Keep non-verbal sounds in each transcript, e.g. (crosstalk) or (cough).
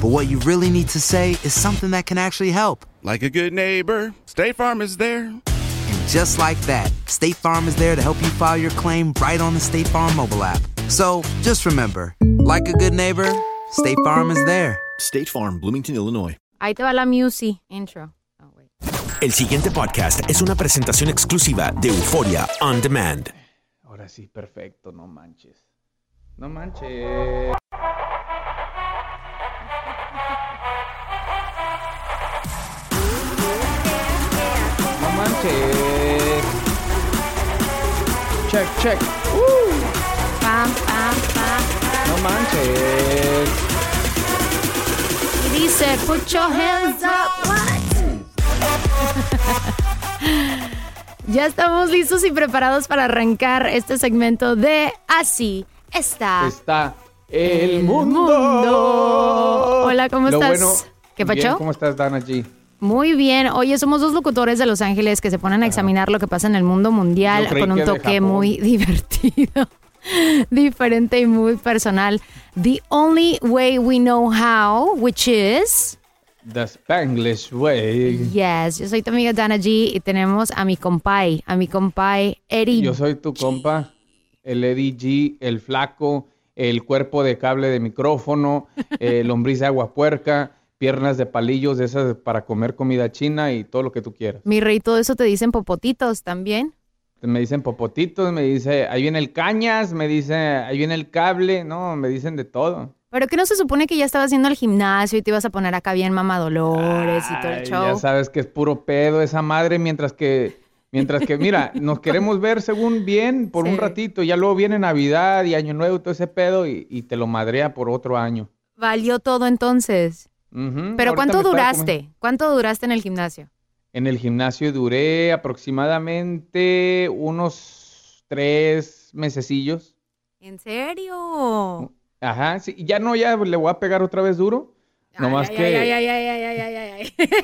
but what you really need to say is something that can actually help. Like a good neighbor, State Farm is there. And just like that, State Farm is there to help you file your claim right on the State Farm mobile app. So just remember, like a good neighbor, State Farm is there. State Farm, Bloomington, Illinois. Ahí te va la Musi intro. Oh, wait. El siguiente podcast es una presentación exclusiva de Euforia On Demand. Ahora sí, perfecto, no manches. No manches. Manches. Check, check. Pam, pam, pam. No manches. Y dice, put your hands up. What? (laughs) ya estamos listos y preparados para arrancar este segmento de Así está. Está el, mundo. mundo. Hola, ¿cómo Lo estás? bueno- ¿Qué Bien, pacho? ¿Cómo estás, Dana G? Muy bien. Oye, somos dos locutores de Los Ángeles que se ponen a examinar lo que pasa en el mundo mundial con un toque muy (laughs) divertido, diferente y muy personal. The only way we know how, which is... The Spanglish Way. Yes, yo soy tu amiga Dana G y tenemos a mi compay, a mi compay Eddie. Yo soy tu compa, el Eddie G, el flaco, el cuerpo de cable de micrófono, (laughs) el lombriz de agua puerca, piernas de palillos de esas para comer comida china y todo lo que tú quieras. Mi rey, todo eso te dicen popotitos también. Me dicen popotitos, me dice, ahí viene el cañas, me dice, ahí viene el cable, no, me dicen de todo. Pero que no se supone que ya estabas haciendo el gimnasio y te ibas a poner acá bien mamá Dolores y todo el show. Ya sabes que es puro pedo esa madre, mientras que, mientras que, mira, (laughs) nos queremos ver según bien por un ratito, ya luego viene Navidad y Año Nuevo todo ese pedo y, y te lo madrea por otro año. Valió todo entonces. Pero ¿cuánto duraste? ¿Cuánto duraste en el gimnasio? En el gimnasio duré aproximadamente unos tres mesecillos. ¿En serio? Ajá, sí, ya no, ya le voy a pegar otra vez duro. Nomás Ay, que... ay, ay, ay, ay, ay, ay, ay, ay.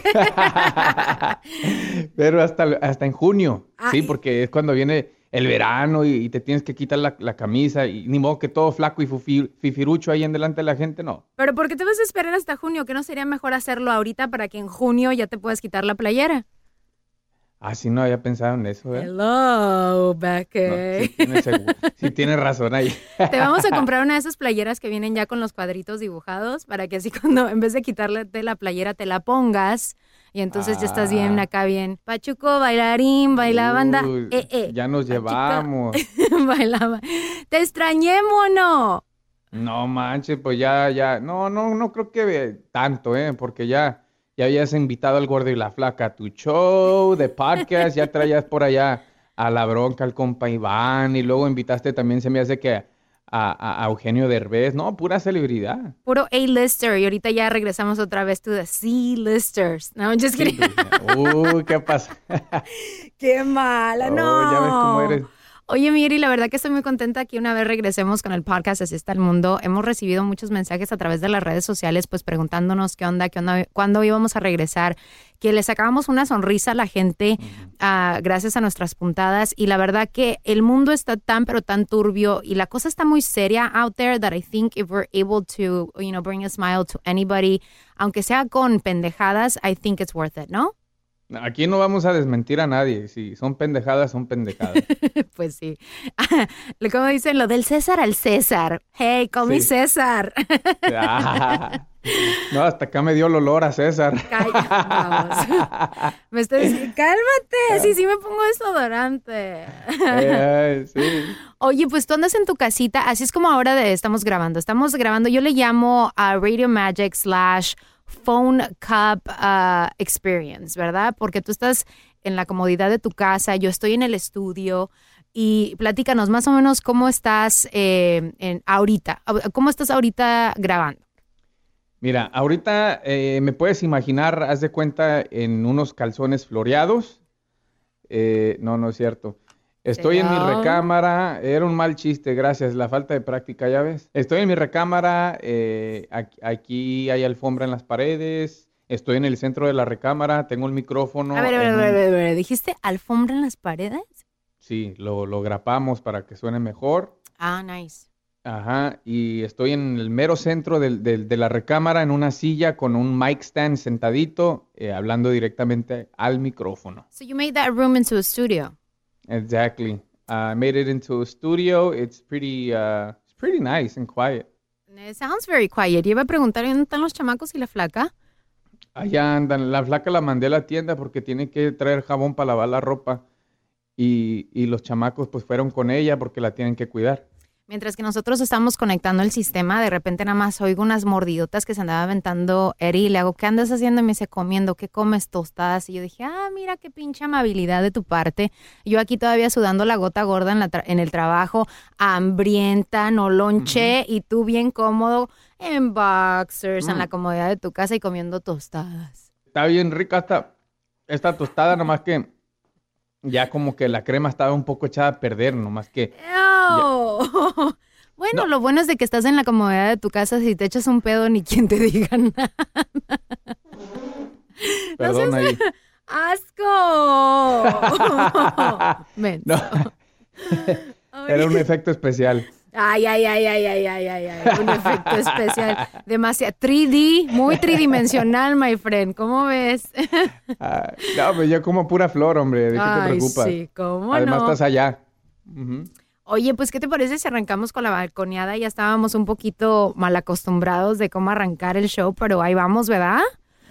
(laughs) Pero hasta, hasta en junio, sí, Ay. porque es cuando viene el verano y, te tienes que quitar la, la camisa y ni modo que todo flaco y fufi- fifirucho ahí en delante de la gente, no. Pero ¿por qué te vas a esperar hasta junio? ¿Que no sería mejor hacerlo ahorita para que en junio ya te puedas quitar la playera? Ah, sí, no había pensado en eso, ¿eh? Hello, No, Becky. sí, tienes, (laughs) sí tienes razón ahí. Te vamos a comprar una de esas playeras que vienen ya con los cuadritos dibujados para que así (laughs) cuando en vez de quitarle la playera te la pongas y entonces ya estás bien Ah. acá bien. Pachuco, bailarín, baila banda. Uy, Eh, eh. Ya nos Pachuco. llevamos. (laughs) Bailaba. Te extrañé, mono. No manches, pues ya, ya. No, no, no creo que tanto, ¿eh? Porque ya, ya habías invitado al gordo y la flaca a tu show de podcast, ya traías por allá a la bronca al compa Iván y luego invitaste también, se me hace que a, Eugenio Derbez, no, pura celebridad. Puro A-lister y ahorita ya regresamos otra vez to the C-listers. No, just kidding. Uy, ¿qué pasa? (laughs) Qué mala, Oh, no. ya ves cómo eres. Oye, Miri, la verdad que estoy muy contenta que una vez regresemos con el podcast Así está el mundo. Hemos recibido muchos mensajes a través de las redes sociales, pues preguntándonos qué onda, qué onda, cuándo íbamos a regresar, que le sacábamos una sonrisa a la gente ah, gracias a nuestras puntadas. Y la verdad que el mundo está tan, pero tan turbio y la cosa está muy seria out there that I think if we're able to, you know, bring a smile to anybody, aunque sea con pendejadas, I think it's worth it, ¿no? Aquí no vamos a desmentir a nadie. Si son pendejadas, son pendejadas. (laughs) pues sí. (laughs) Como dicen, lo del César al César. Hey, me César. Ah. (laughs) no, hasta acá me dio el olor a César. vamos. me estoy diciendo, cálmate. Sí, sí me pongo desodorante. Eh, sí. Oye, pues tú andas en tu casita. Así es como ahora de, estamos grabando. Estamos grabando. Yo le llamo a Radio Magic slash phone cup uh, experience, ¿verdad? Porque tú estás en la comodidad de tu casa, yo estoy en el estudio y platícanos más o menos cómo estás eh, ahorita, cómo estás ahorita grabando. Mira, ahorita eh, me puedes imaginar, haz de cuenta, en unos calzones floreados. Eh, no, no es cierto. Estoy en mi recámara, era un mal chiste, gracias, la falta de práctica, ya ves. Estoy en mi recámara, eh, aquí, hay alfombra en las paredes, estoy en el centro de la recámara, tengo el micrófono. A ver, a ver, a ver, a ver, ¿dijiste alfombra en las paredes? Sí, lo, lo grapamos para que suene mejor. Ah, nice. Ajá, y estoy en el mero centro de la recámara, en una silla con un mic stand sentadito, eh, hablando directamente al micrófono. So you made that room into a studio. Exactly. I made it into a studio. It's pretty, uh, it's pretty nice and quiet. It sounds very quiet. iba a preguntar dónde están los chamacos y la flaca. Allá andan. La flaca la mandé a la tienda porque tiene que traer jabón para lavar la ropa. Y, y los chamacos pues fueron con ella porque la tienen que cuidar. Mientras que nosotros estamos conectando el sistema, de repente nada más oigo unas mordidotas que se andaba aventando Eri y le hago, ¿qué andas haciendo? Y me dice, comiendo, ¿qué comes tostadas? Y yo dije, ah, mira qué pinche amabilidad de tu parte. Yo aquí todavía sudando la gota gorda en, la en el trabajo, hambrienta, no lonche, y tú bien cómodo en boxers, en la mm. comodidad de tu casa y comiendo tostadas. Está bien rica esta, esta tostada, nomás que ya como que la crema estaba un poco echada a perder, nomás que... (laughs) Bueno, lo bueno es de que estás en la comodidad de tu casa, si te echas un pedo ni quien te diga (laughs) nada. Perdón ahí. (laughs) ¡Asco! no. Era un efecto especial. Ay, ay, ay, ay, ay, ay, ay, ay, un efecto especial. Demasiado 3D, muy tridimensional, my friend. ¿Cómo ves? no, pues yo como pura flor, hombre. ¿De qué te preocupas? Sí, ¿cómo Además estás allá. Oye, pues, ¿qué te parece si arrancamos con la balconeada? Ya estábamos un poquito mal acostumbrados de cómo arrancar el show, pero ahí vamos, ¿verdad?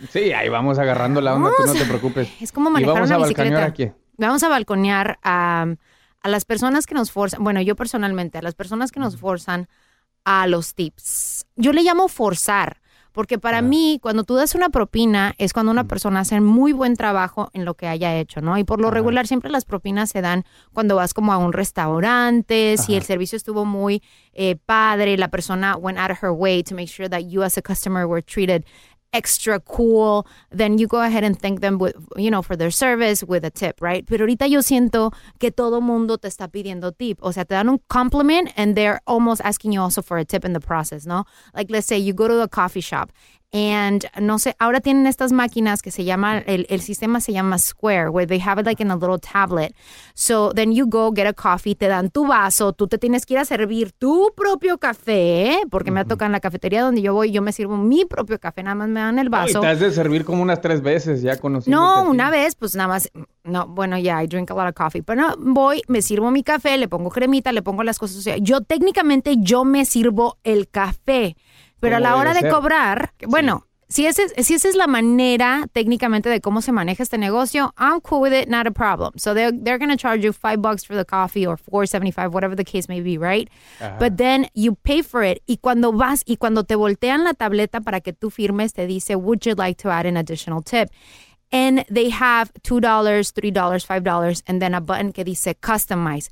Sí, ahí vamos agarrando la onda, tú no te preocupes. Es como manejar vamos una a bicicleta. Aquí. Vamos a balconear a a las personas que nos forzan, bueno, yo personalmente, a las personas que nos forzan a los tips. Yo le llamo forzar, porque para mí, cuando tú das una propina, es cuando una persona hace muy buen trabajo en lo que haya hecho, ¿no? Y por lo regular, siempre las propinas se dan cuando vas como a un restaurante, si el servicio estuvo muy eh, padre, la persona went out of her way to make sure that you as a customer were treated extra cool, then you go ahead and thank them with, you know, for their service with a tip, right? Pero ahorita yo siento que todo mundo te está pidiendo tip. O sea, te dan un compliment and they're almost asking you also for a tip in the process, ¿no? Like, let's say you go to a coffee shop And no sé, ahora tienen estas máquinas que se llama, el, el, sistema se llama Square, where they have it like in a little tablet. So then you go get a coffee, te dan tu vaso, tú te tienes que ir a servir tu propio café, porque me ha tocado en la cafetería donde yo voy, yo me sirvo mi propio café, nada más me dan el vaso. te has de servir como unas tres veces ya conociendo. No, una vez, pues nada más, no, bueno, ya, I drink a lot of coffee, pero no, voy, me sirvo mi café, le pongo cremita, le pongo las cosas, o sea, yo técnicamente yo me sirvo el café. Pero a la hora de, cobrar, bueno, si, ese, si esa es la manera técnicamente de cómo se maneja este negocio, I'm cool with it, not a problem. So they're, they're going to charge you five bucks for the coffee or four seventy five, whatever the case may be, right? But then you pay for it. Y cuando vas y cuando te voltean la tableta para que tú firmes, te dice, would you like to add an additional tip? And they have $2, $3, $5, and then a button que dice customize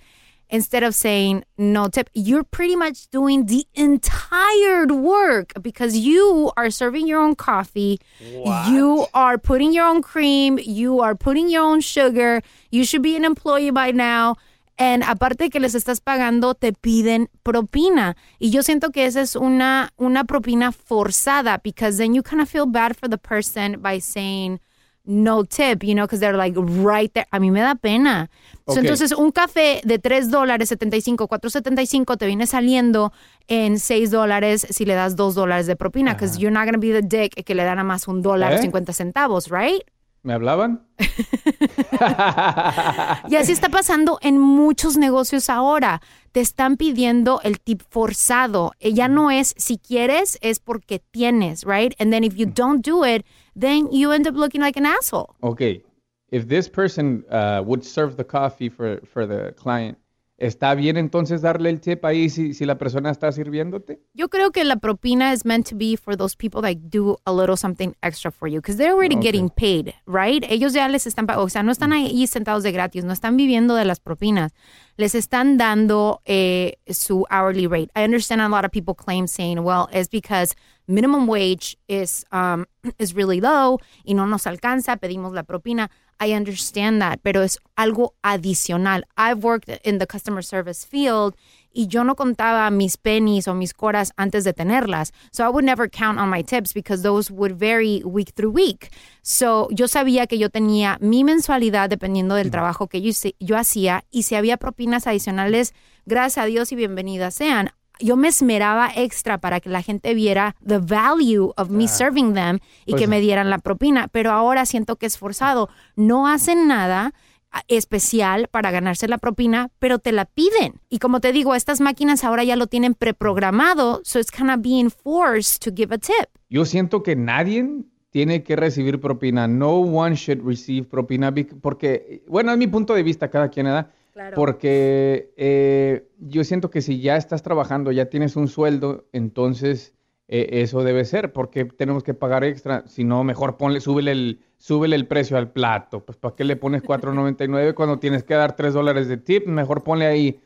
instead of saying no tip, you're pretty much doing the entire work because you are serving your own coffee. What? You are putting your own cream. You are putting your own sugar. You should be an employee by now. And aparte que les estás pagando, te piden propina. Y yo siento que esa es una, una propina forzada, because then you kind of feel bad for the person by saying no tip, you know, because they're like right there. A mí me da pena. So, entonces, un café de 3 dólares 75, 4.75 te viene saliendo en 6 dólares si le das 2 dólares de propina, because you're not going to be the dick que le dan a más un dólar ¿Eh? 50 centavos, right? ¿Me hablaban? (laughs) Y así está pasando en muchos negocios ahora. Te están pidiendo el tip forzado. Eh, Ya no es si quieres, es porque tienes, right? And then if you don't do it, then you end up looking like an asshole. Okay. If this person uh, would serve the coffee for, for the client, ¿está bien entonces darle el tip ahí si, si la persona está sirviéndote? Yo creo que la propina is meant to be for those people that do a little something extra for you because they're already Okay. getting paid, right? Ellos ya les están, o sea, no están ahí sentados de gratis, no están viviendo de las propinas. Les están dando eh, su hourly rate. I understand a lot of people claim saying, well, it's because minimum wage is um, (clears throat) is really low y no nos alcanza, pedimos la propina. I understand that, pero es algo adicional. I've worked in the customer service field y yo no contaba mis pennies o mis coras antes de tenerlas. So I would never count on my tips because those would vary week through week. So yo sabía que yo tenía mi mensualidad dependiendo del trabajo que yo, yo hacía y si había propinas adicionales, gracias a Dios y bienvenidas sean. Yo me esmeraba extra para que la gente viera the value of me serving them y Pues- que me dieran la propina, pero ahora siento que es forzado. No hacen nada ah, especial para ganarse la propina, pero te la piden. Y como te digo, estas máquinas ahora ya lo tienen preprogramado, so it's kind of being forced to give a tip. Yo siento que nadie tiene que recibir propina. No one should receive propina porque, bueno, es mi punto de vista, cada quien da. Porque eh, yo siento que si ya estás trabajando, ya tienes un sueldo, entonces eh, eso debe ser, porque tenemos que pagar extra. Si no, mejor ponle, súbele el, súbele el precio al plato. Pues ¿para qué le pones 4.99 cuando tienes que dar 3 dólares de tip? Mejor ponle ahí,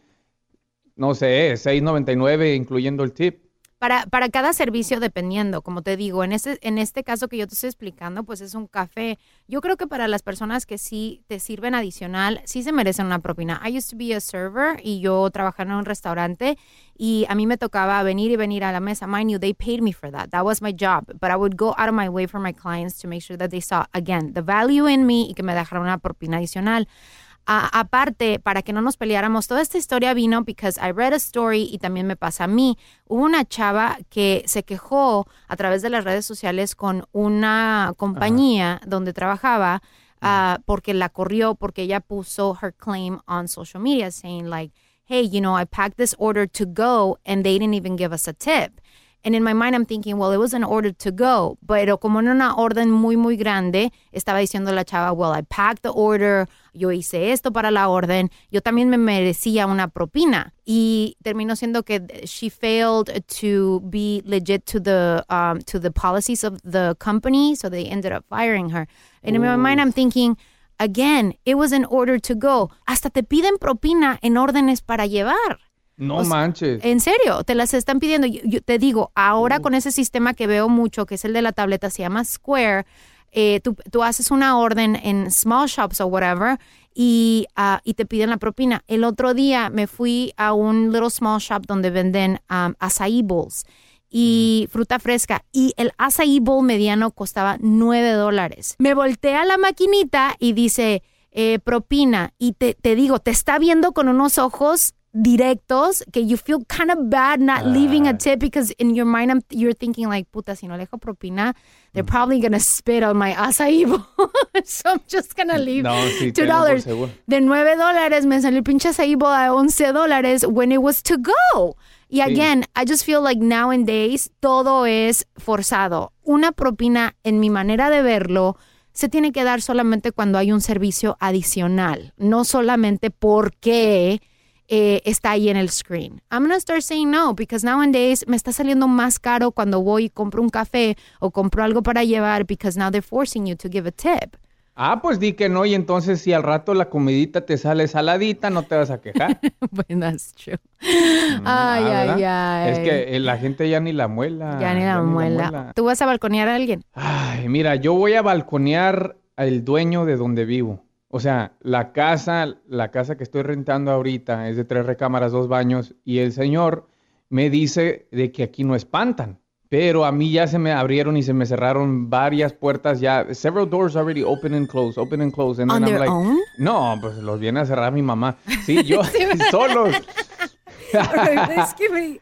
no sé, 6.99 incluyendo el tip. Para, para cada servicio, dependiendo, como te digo, en este, en este caso que yo te estoy explicando, pues es un café. Yo creo que para las personas que sí te sirven adicional, sí se merecen una propina. I used to be a server y yo trabajaba en un restaurante y a mí me tocaba venir y venir a la mesa. Mind you, they paid me for that. That was my job. But I would go out of my way for my clients to make sure that they saw, again, the value in me y que me dejaran una propina adicional. Aparte, para que no nos peleáramos, toda esta historia vino because I read a story y también me pasa a mí. Hubo una chava que se quejó a través de las redes sociales con una compañía donde trabajaba ah, porque la corrió porque ella puso her claim on social media saying like, hey, you know, I packed this order to go and they didn't even give us a tip. And in my mind I'm thinking, well, it was an order to go. Pero como en una orden muy, muy grande, estaba diciendo la chava, well, I packed the order, yo hice esto para la orden, yo también me merecía una propina. Y terminó siendo que she failed to be legit to the, um, to the policies of the company, so they ended up firing her. And in my mind I'm thinking, again, it was an order to go. Hasta te piden propina en órdenes para llevar. No O sea, manches. En serio, te las están pidiendo. Yo, yo te digo, ahora con ese sistema que veo mucho, que es el de la tableta, se llama Square, eh, tú, tú haces una orden en small shops o whatever y, ah, y te piden la propina. El otro día me fui a un little small shop donde venden um, acai bowls y fruta fresca y el acai bowl mediano costaba 9 dólares. Me volteé a la maquinita y dice eh, propina y te, te digo, te está viendo con unos ojos directos que you feel kind of bad not leaving a tip because in your mind I'm- you're thinking like puta si no le dejo propina they're probably gonna spit on my acai (laughs) so I'm just gonna leave No, sí, two dollars. de 9 dólares me salió el pinche acai a 11 dólares when it was to go. Y again I just feel like nowadays todo es forzado. Una propina en mi manera de verlo se tiene que dar solamente cuando hay un servicio adicional, no solamente porque eh, está ahí en el screen. I'm gonna start saying no, because nowadays me está saliendo más caro cuando voy y compro un café o compro algo para llevar, because now they're forcing you to give a tip. Ah, pues di que no, y entonces si al rato la comidita te sale saladita, no te vas a quejar. (laughs) Bueno, that's true. ay, Ah, ay, ¿verdad? ay. Es que eh, la gente ya ni la muela. ya ni la muela. ¿Tú vas a balconear a alguien? Ay, mira, yo voy a balconear al dueño de donde vivo. O sea, la casa, la casa que estoy rentando ahorita es de tres recámaras, dos baños, y el señor me dice de que aquí no espantan. Pero a mí ya se me abrieron y se me cerraron varias puertas ya. Several doors already open and close, open and close. And On then I'm their like, own? No, pues los viene a cerrar mi mamá. Sí, (laughs) yo (laughs) solos. (laughs) Excuse me.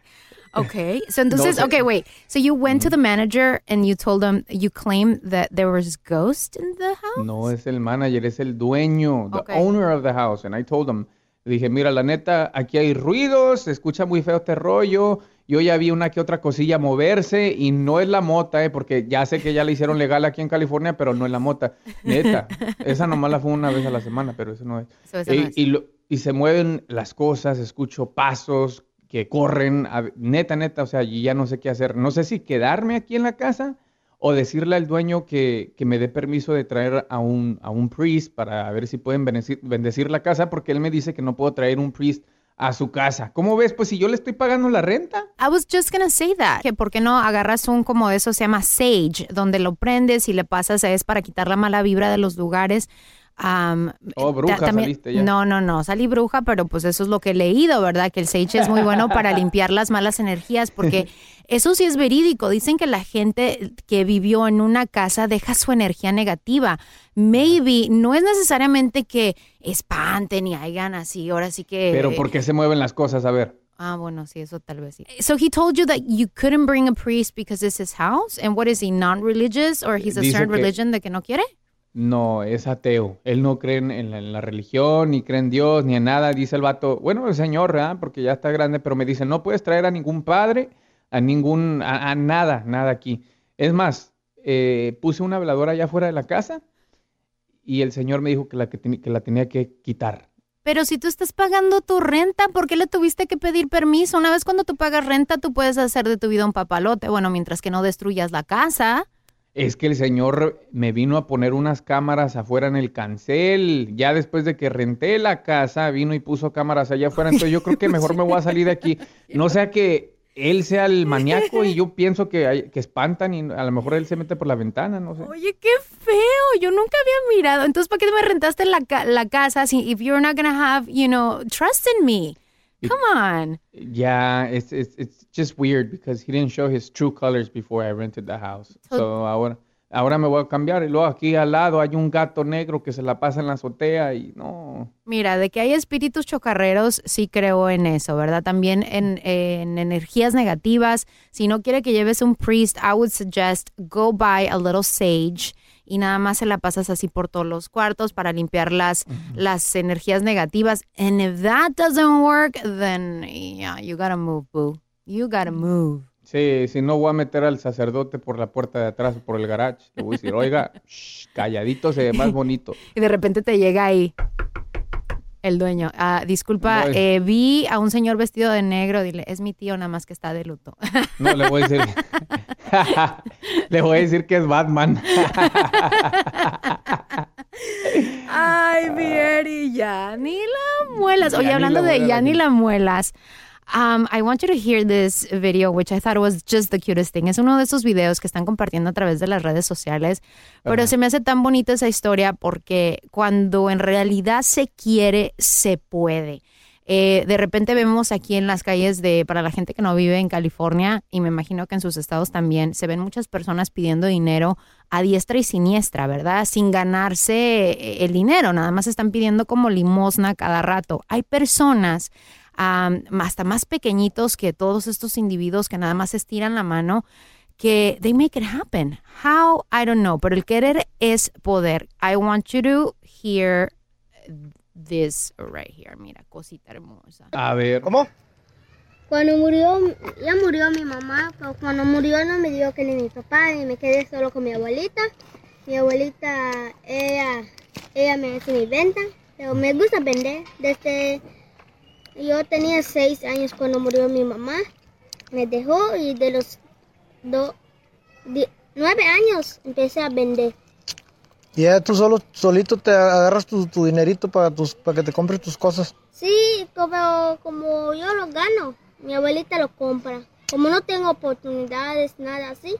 Okay. So entonces, okay, wait. So you went to the manager and you told them you claimed that there was ghost in the house? No es el manager, es el dueño, the Okay. owner of the house. And I told him, le dije, mira, la neta, aquí hay ruidos, se escucha muy feo este rollo. Yo ya vi una que otra cosilla moverse y no es la mota, eh, porque ya sé que ya la hicieron legal aquí en California, pero no es la mota. Neta, esa nomás la fue una vez a la semana, pero eso no es. So esa y, no es. y lo- y se mueven las cosas, escucho pasos que corren, a- neta, neta, o sea, ya no sé qué hacer. No sé si quedarme aquí en la casa o decirle al dueño que, que me dé permiso de traer a un, a un priest para ver si pueden bendecir, la casa, porque él me dice que no puedo traer un priest a su casa. ¿Cómo ves? Pues si yo le estoy pagando la renta. I was just gonna say that. Que por qué no agarras un como eso se llama sage, donde lo prendes y le pasas es para quitar la mala vibra de los lugares. Oh, bruja ta- también- saliste ya. No, no, no, salí bruja, pero pues eso es lo que he leído, ¿verdad? Que el sage es muy bueno para (laughs) limpiar las malas energías, porque eso sí es verídico. Dicen que la gente que vivió en una casa deja su energía negativa. Maybe no es necesariamente que espanten y hagan así, ahora sí que... Pero ¿por qué se mueven las cosas? A ver. Ah, bueno, sí, eso tal vez sí. So he told you that you couldn't bring a priest because it's his house? And what is he, non-religious or he's a Dice certain que- religion de que no quiere? No, es ateo. Él no cree en, la, religión, ni cree en Dios, ni en nada. Dice el vato, bueno, el señor, ¿verdad? Porque ya está grande, pero me dice, no puedes traer a ningún padre, a ningún, a, a nada, nada aquí. Es más, eh, puse una veladora allá afuera de la casa y el señor me dijo que la, que la tenía que quitar. Pero si tú estás pagando tu renta, ¿por qué le tuviste que pedir permiso? Una vez cuando tú pagas renta, tú puedes hacer de tu vida un papalote. Bueno, mientras que no destruyas la casa. Es que el señor me vino a poner unas cámaras afuera en el cancel. Ya después de que renté la casa, vino y puso cámaras allá afuera. Entonces yo creo que mejor me voy a salir de aquí. No sea que él sea el maníaco y yo pienso que, que espantan y a lo mejor él se mete por la ventana, no sé. Oye, qué feo. Yo nunca había mirado. Entonces, ¿para qué me rentaste la, la casa si if you're not gonna have, you know, trust in me? Come on. Ya, it's, it's, it's just weird because he didn't show his true colors before I rented the house. So ahora, ahora me voy a cambiar y luego aquí al lado hay un gato negro que se la pasa en la azotea y no. Mira, de que hay espíritus chocarreros, sí creo en eso, ¿verdad? También en, en energías negativas. Si no quiere que lleves un priest, I would suggest go buy a little sage y nada más se la pasas así por todos los cuartos para limpiar las, las energías negativas. And if that doesn't work, then yeah, you gotta move, boo. You gotta move. Sí, si no voy a meter al sacerdote por la puerta de atrás o por el garage. Le voy a decir, oiga, (laughs) shh, calladito se ve más (laughs) bonito. Y de repente te llega ahí el dueño. Ah, disculpa, eh, vi a un señor vestido de negro. Dile, es mi tío, nada más que está de luto. No, le voy a decir. (laughs) (laughs) le voy a decir que es Batman. Ay, (laughs) Vieri, ya ni la muelas. Oye, Ya hablando la de ya ni la muelas. Um, I want you to hear this video, which I thought was just the cutest thing. Es uno de esos videos que están compartiendo a través de las redes sociales, pero se me hace tan bonita esa historia porque cuando en realidad se quiere, se puede. Eh, de repente vemos aquí en las calles de, para la gente que no vive en California, y me imagino que en sus estados también, se ven muchas personas pidiendo dinero a diestra y siniestra, ¿verdad? Sin ganarse eh, el dinero, nada más están pidiendo como limosna cada rato. Hay personas am, hasta más pequeñitos que todos estos individuos que nada más estiran la mano, que they make it happen. How? I don't know, pero el querer es poder. I want you to hear this right here. Mira, cosita hermosa. A ver. ¿Cómo? Cuando murió, ya murió mi mamá, pero cuando murió no me dio que ni mi papá y me quedé solo con mi abuelita. Mi abuelita, ella, ella me hace mi venta, pero me gusta vender. Desde yo tenía seis años cuando murió mi mamá, me dejó y de los do- di- nueve años empecé a vender. Y ya tú solo, solito te agarras tu, tu dinerito para, tus, para que te compres tus cosas. Sí, como, como yo lo gano, mi abuelita lo compra. Como no tengo oportunidades, nada así,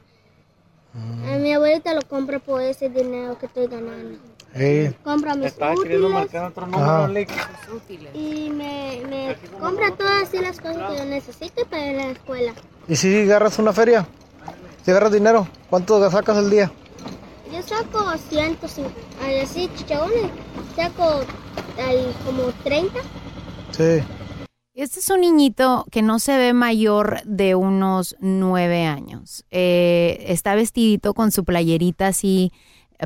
eh, mi abuelita lo compra por ese dinero que estoy ganando. Eh, compra mis Estaba queriendo útiles marcar otro. Alex. y me, me compra todas así las cosas que yo necesito para ir a la escuela. ¿Y si agarras una feria? Si agarras dinero, ¿cuánto sacas al día? Yo saco 150, ay, así chichabones, saco ay, como 30. Sí. Este es un niñito que no se ve mayor de unos nueve años. Eh, está vestidito con su playerita así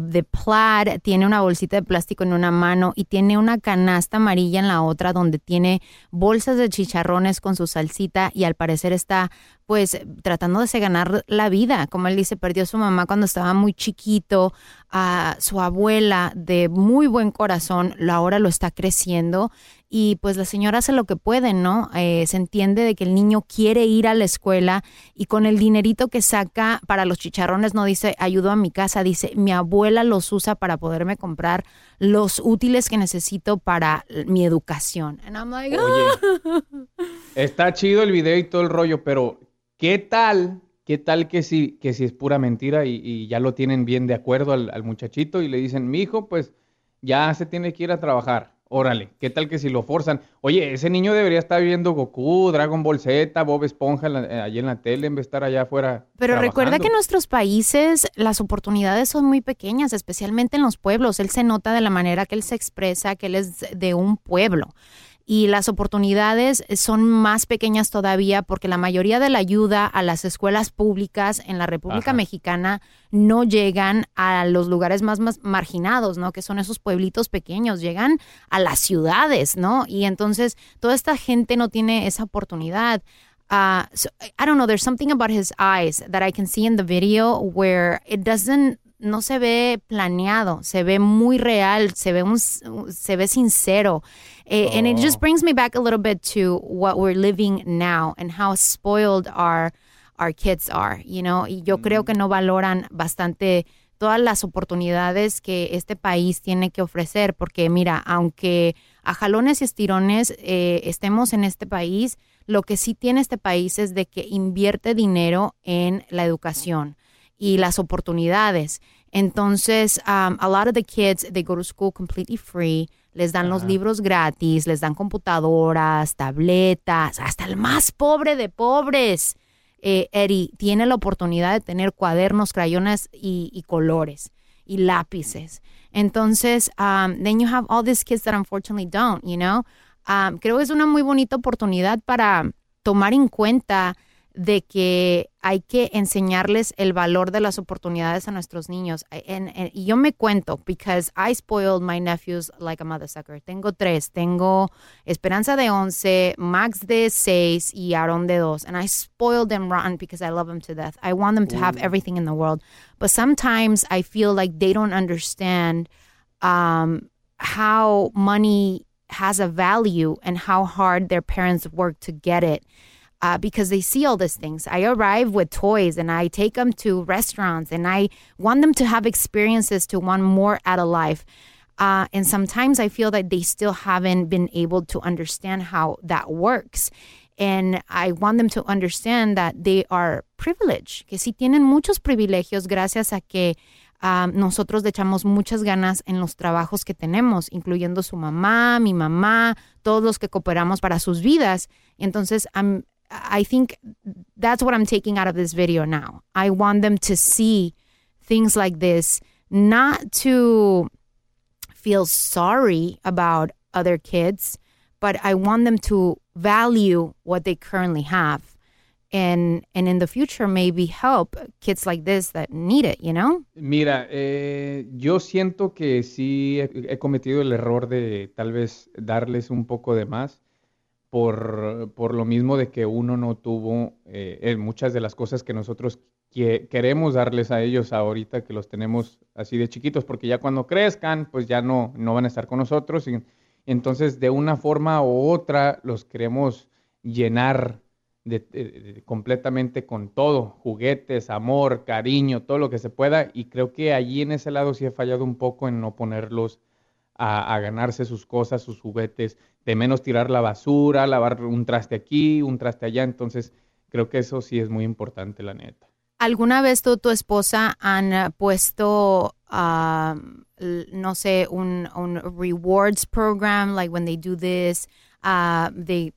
de plaid, tiene una bolsita de plástico en una mano y tiene una canasta amarilla en la otra donde tiene bolsas de chicharrones con su salsita y al parecer está pues tratando de ganar la vida. Como él dice, perdió a su mamá cuando estaba muy chiquito, a su abuela de muy buen corazón, ahora lo está creciendo y pues la señora hace lo que puede, ¿no? Eh, se entiende de que el niño quiere ir a la escuela y con el dinerito que saca para los chicharrones no dice ayudo a mi casa, dice mi abuela los usa para poderme comprar los útiles que necesito para mi educación. And I'm like, "Ah". Está chido el video y todo el rollo, pero ¿qué tal? ¿Qué tal que si, que si es pura mentira y, y ya lo tienen bien de acuerdo al, al muchachito y le dicen, mi hijo, pues ya se tiene que ir a trabajar. Órale, ¿qué tal que si lo forzan? Oye, ese niño debería estar viendo Goku, Dragon Ball Z, Bob Esponja en la- eh, allí en la tele en vez de estar allá afuera. Pero recuerda que en nuestros países las oportunidades son muy pequeñas, especialmente en los pueblos. Él se nota de la manera que él se expresa, que él es de un pueblo. Y las oportunidades son más pequeñas todavía porque la mayoría de la ayuda a las escuelas públicas en la República Ajá. Mexicana no llegan a los lugares más, más marginados, ¿no? Que son esos pueblitos pequeños, llegan a las ciudades, ¿no? Y entonces toda esta gente no tiene esa oportunidad. Uh, so I don't know. There's something about his eyes that I can see in the video where it doesn't, no se ve planeado, se ve muy real, se ve un, se ve sincero, Eh, and it just brings me back a little bit to what we're living now and how spoiled our our kids are, you know. Y yo creo que no valoran bastante todas las oportunidades que este país tiene que ofrecer, porque mira, aunque a jalones y estirones eh, estemos en este país, lo que sí tiene este país es de que invierte dinero en la educación y las oportunidades. Entonces, um, a lot of the kids, they go to school completely free, les dan los libros gratis, les dan computadoras, tabletas, hasta el más pobre de pobres, eh, Eddie, tiene la oportunidad de tener cuadernos, crayones y, y colores y lápices. Entonces, um, then you have all these kids that unfortunately don't, you know. Um, creo que es una muy bonita oportunidad para tomar en cuenta de que hay que enseñarles el valor de las oportunidades a nuestros niños. En- en- y yo me cuento, because I spoiled my nephews like a mother sucker. Tengo tres. Tengo Esperanza de 11, Max de 6 y Aaron de 2. And I spoiled them rotten because I love them to death. I want them to have everything in the world. But sometimes I feel like they don't understand um, how money has a value and how hard their parents work to get it. Uh, because they see all these things. I arrive with toys and I take them to restaurants and I want them to have experiences to want more out of life. Uh, and sometimes I feel that they still haven't been able to understand how that works. And I want them to understand that they are privileged, que sí tienen muchos privilegios gracias a que um, nosotros le echamos muchas ganas en los trabajos que tenemos, incluyendo su mamá, mi mamá, todos los que cooperamos para sus vidas. Entonces, I'm, I think that's what I'm taking out of this video now. I want them to see things like this, not to feel sorry about other kids, but I want them to value what they currently have. And, and in the future, maybe help kids like this that need it, you know? Mira, eh, yo siento que sí he, he cometido el error de tal vez darles un poco de más por, por lo mismo de que uno no tuvo eh, eh, muchas de las cosas que nosotros que- queremos darles a ellos ahorita que los tenemos así de chiquitos, porque ya cuando crezcan, pues ya no, no van a estar con nosotros. Y, entonces, de una forma u otra, los queremos llenar completamente con todo, juguetes, amor, cariño, todo lo que se pueda. Y creo que allí en ese lado sí he fallado un poco en no ponerlos a, a ganarse sus cosas, sus juguetes, de menos tirar la basura, lavar un traste aquí, un traste allá. Entonces, creo que eso sí es muy importante, la neta. ¿Alguna vez tú, tu esposa, han eh, puesto ah, no sé, un, rewards program, like when they do this, uh, they,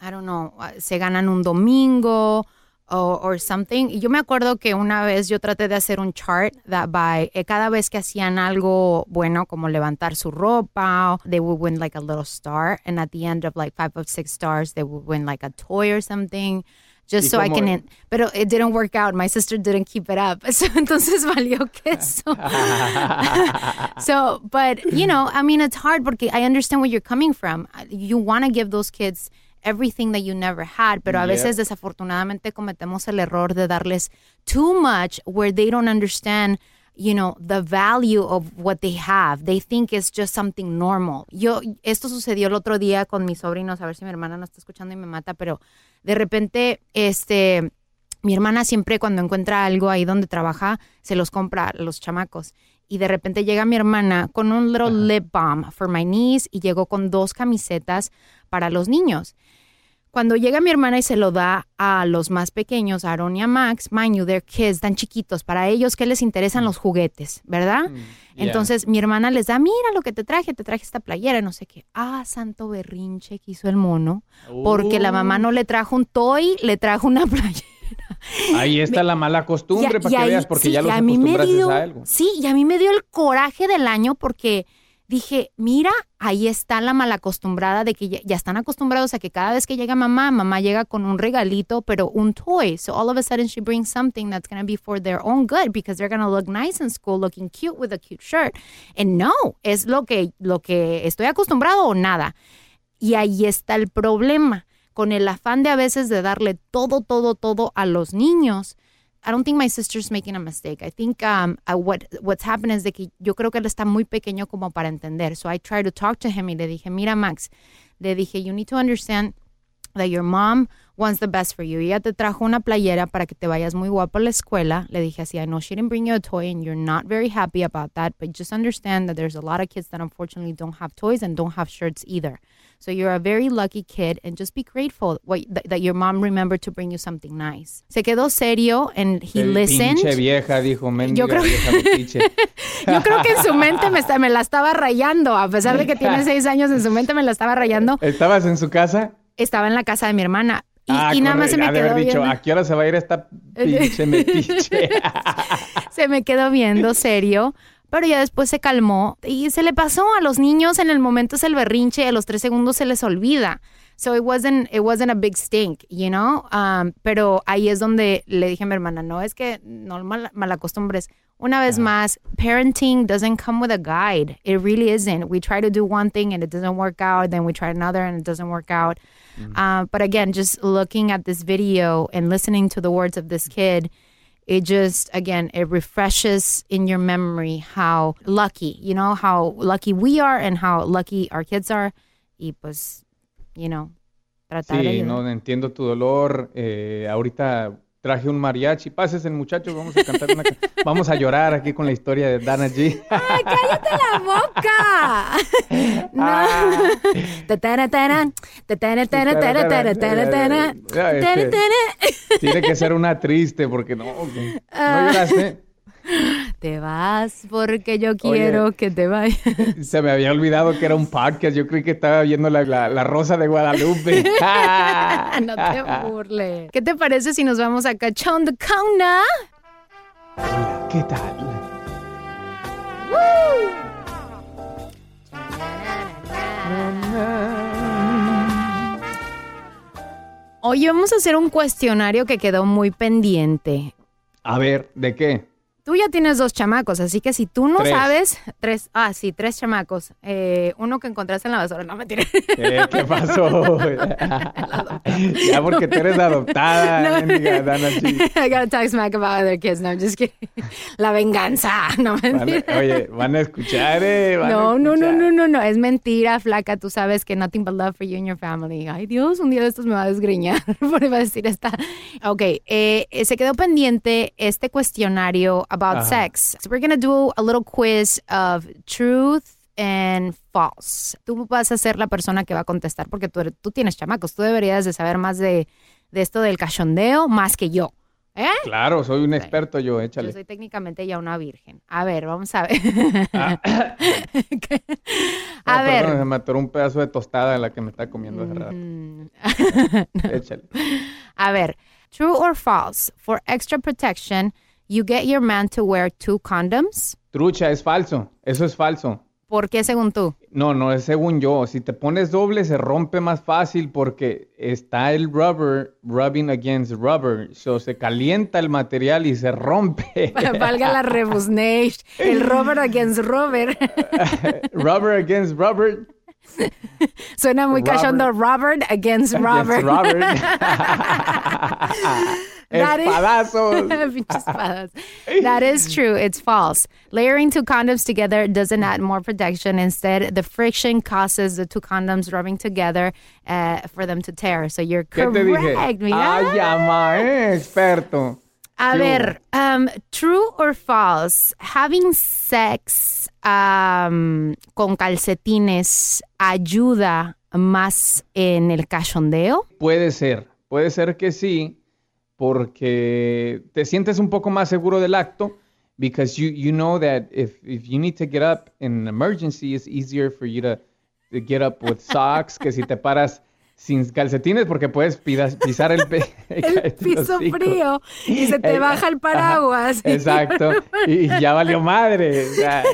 I don't know, se ganan un domingo or, or something. Y yo me acuerdo que una vez yo traté de hacer un chart that by, eh, cada vez que hacían algo bueno, como levantar su ropa, they would win like a little star. And at the end of like five of six stars, they would win like a toy or something. Just so I can, es? pero it didn't work out. My sister didn't keep it up. (laughs) So, entonces valió queso. (laughs) so, but you know, I mean, it's hard porque I understand where you're coming from. You want to give those kids everything that you never had, pero a Yep. veces desafortunadamente cometemos el error de darles too much where they don't understand you know the value of what they have they think it's just something normal yo esto sucedió el otro día con mis sobrinos a ver si mi hermana no está escuchando y me mata pero de repente este mi hermana siempre cuando encuentra algo ahí donde trabaja, se los compra a los chamacos. Y de repente llega mi hermana con un little lip balm for my niece y llegó con dos camisetas para los niños. Cuando llega mi hermana y se lo da a los más pequeños, a Aaron y a Max, mind you, they're kids, tan chiquitos. Para ellos, ¿qué les interesan los juguetes? ¿Verdad? yeah. Entonces mi hermana les da, mira lo que te traje, te traje esta playera, no sé qué. Ah, santo berrinche que hizo el mono. Porque la mamá no le trajo un toy, le trajo una (laughs) playera. Ahí está la mala costumbre Y- para y que ahí- veas, porque sí, ya los a mí me dio- a algo. Sí, y a mí me dio el coraje del año porque dije, mira, ahí está la mala acostumbrada de que ya, ya están acostumbrados a que cada vez que llega mamá, mamá llega con un regalito, pero un toy. So all of a sudden she brings something that's going to be for their own good because they're going to look nice in school, looking cute with a cute shirt. And no, es lo que, lo que estoy acostumbrado o nada. Y ahí está el problema, con el afán de a veces de darle todo, todo, todo a los niños. I don't think my sister's making a mistake. I think um, uh, what what's happened is de que yo creo que él está muy pequeño como para entender. So I tried to talk to him y le dije, mira Max, le dije, you need to understand that your mom wants the best for you. Ella te trajo una playera para que te vayas muy guapo a la escuela. Le dije así, I know she didn't bring you a toy and you're not very happy about that, but just understand that there's a lot of kids that unfortunately don't have toys and don't have shirts either. So you're a very lucky kid and just be grateful what, that, that your mom remembered to bring you something nice. Se quedó serio and he El listened. Pinche vieja, dijo, mendiga creo- vieja. (laughs) Yo creo que en su mente me, está- me la estaba rayando, a pesar de que tiene (laughs) seis años, en su mente me la estaba rayando. ¿Estabas en su casa? Estaba en la casa de mi hermana. Y, ah, y nada más se me quedó dicho, viendo. ¿a qué hora se va a ir esta (laughs) pinche metiche? se me quedó viendo serio, pero ya después se calmó y se le pasó a los niños en el momento es el berrinche, a los tres segundos se les olvida. So it wasn't, it wasn't a big stink, you know? Um, pero ahí es donde le dije a mi hermana, no es que no mal, malacostumbres. Una vez más, parenting doesn't come with a guide. It really isn't. We try to do one thing and it doesn't work out, then we try another and it doesn't work out. Uh, but again, just looking at this video and listening to the words of this kid, it just again it refreshes in your memory how lucky you know how lucky we are and how lucky our kids are y pues you know tratar Sí, ayudar. no entiendo tu dolor. Eh, ahorita traje un mariachi. Pásense, muchachos, vamos a cantar una Vamos a llorar aquí con la historia de Dana G. cállate la boca no. Tiene que ser una triste porque no. (laughs) ¿No Ah. lloraste? Te vas porque yo quiero que te vayas (laughs) Se me había olvidado que era un podcast. Yo creí que estaba viendo la, la- la Rosa de Guadalupe. (laughs) no te burles ¿qué te parece si nos vamos a Cachón de Kauna? ¿Qué tal? Hoy vamos a hacer un cuestionario que quedó muy pendiente. A ver, ¿de qué? Tú ya tienes dos chamacos, así que si tú no Tres. sabes, tres, ah, sí, tres chamacos. Eh, uno que encontraste en la basura, no mentira. ¿Qué, qué pasó? ya porque tú eres adoptada, (laughs) No. (laughs) I gotta talk smack about other kids. No, I'm just kidding. La venganza, (laughs) no Van a- mentira. oye, van a escuchar, eh. van a No, no, no, escuchar. no, no, no, es mentira, flaca. Tú sabes que nothing but love for you and your family. Ay, Dios, un día de estos me va a desgreñar por decir esta. Ok, eh, eh, se quedó pendiente este cuestionario about Ajá. sex. So we're gonna do a little quiz of truth and false. Tú vas a ser la persona que va a contestar porque tú, tú tienes chamacos. Tú deberías de saber más de, de esto del cachondeo más que yo. ¿Eh? Claro, soy un experto yo, Yo échale. soy técnicamente ya una virgen. A ver, vamos a ver. (laughs) a No, ver. perdón, se me atoró un pedazo de tostada en la que me está comiendo hace rato. (laughs) Échale. A ver, true or false? For extra protection, you get your man to wear two condoms. Trucha, es falso. Eso es falso. ¿Por qué según tú? No, no es según yo. Si te pones doble se rompe más fácil porque está el rubber rubbing against rubber. So se calienta el material y se rompe. (laughs) Valga la rebusnation. El Robert against Robert. (laughs) rubber against rubber. Suena muy Robert. cachondo. Robert against Robert. Robert. (laughs) That is- Espadazos. (laughs) Pinches espadas. (laughs) That is true. It's false. Layering two condoms together doesn't add more protection. Instead, the friction causes the two condoms rubbing together uh, for them to tear. So you're ¿Qué correct. Ay, ama, eh, experto. A ¿Qué ver, um, true or false, having sex um, con calcetines ayuda más en el cachondeo? Puede ser, puede ser que sí, porque te sientes un poco más seguro del acto, because you, you know that if, if you need to get up in an emergency, it's easier for you to, to get up with socks que si te paras sin calcetines, porque puedes pidas- pisar (laughs) el, El piso frío y se te baja el paraguas. Ajá, (laughs) exacto, y, ya valió madre. o sea,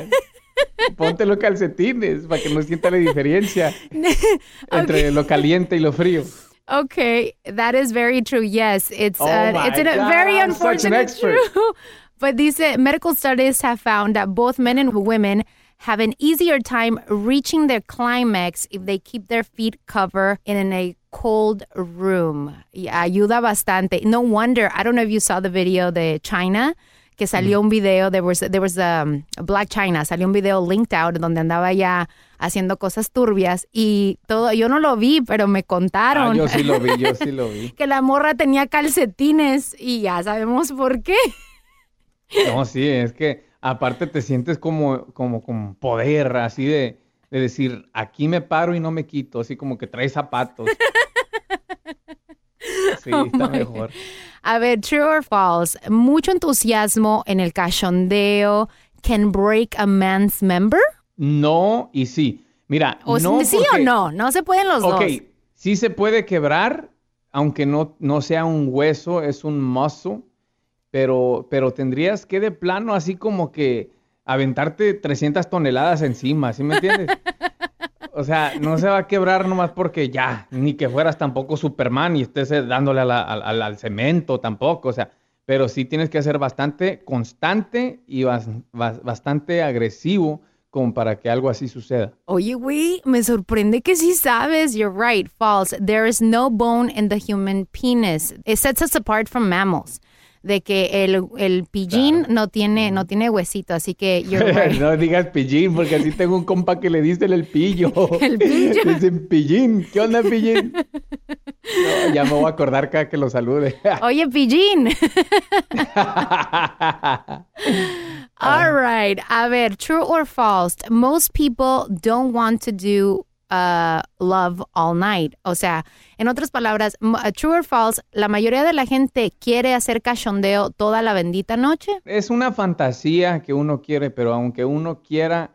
ponte los calcetines para que no sienta la diferencia (laughs) entre lo caliente y lo frío. Okay, that is very true. Yes, it's Oh uh, it's a God, very I'm unfortunate true. (laughs) But these uh, medical studies have found that both men and women have an easier time reaching their climax if they keep their feet covered in a cold room. Y ayuda bastante. No wonder. I don't know if you saw the video the China que salió un video, there was, there was um, Black China, salió un video linked out donde andaba ya haciendo cosas turbias y todo, yo no lo vi, pero me Ah, contaron yo sí lo vi, yo sí lo (laughs) vi. que la morra tenía calcetines y ya sabemos por qué. No, sí, es que aparte te sientes como, como con poder, así de, de decir, aquí me paro y no me quito, así como que traes zapatos. (laughs) Sí, Oh está mejor. A ver, true or false, mucho entusiasmo en el cachondeo can break a man's member. No y sí. Mira, O no sí porque- o no, no se pueden los Ok, dos. sí se puede quebrar, aunque no, no sea un hueso, es un muscle, pero, pero tendrías que de plano así como que aventarte 300 toneladas encima, ¿sí me entiendes? (laughs) O sea, no se va a quebrar nomás porque ya, ni que fueras tampoco Superman y estés eh, dándole a la- al, cemento tampoco, o sea, pero sí tienes que ser bastante constante y bas- bas- bastante agresivo como para que algo así suceda. Oye, güey, me sorprende que sí sabes. You're right. False. There is no bone in the human penis. It sets us apart from mammals. De que el, el pillín no tiene, no tiene huesito, así que (laughs) right. no digas pillín, porque así tengo un compa que le dicen el pillo. (laughs) El (laughs) pillo. Dicen pillín. ¿Qué onda, pillín? No, ya me voy a acordar cada que lo salude. Oye, pillín. All right. A ver, true or false? Most people don't want to do uh, love all night. O sea, en otras palabras, true or false, la mayoría de la gente quiere hacer cachondeo toda la bendita noche. es una fantasía que uno quiere, pero aunque uno quiera,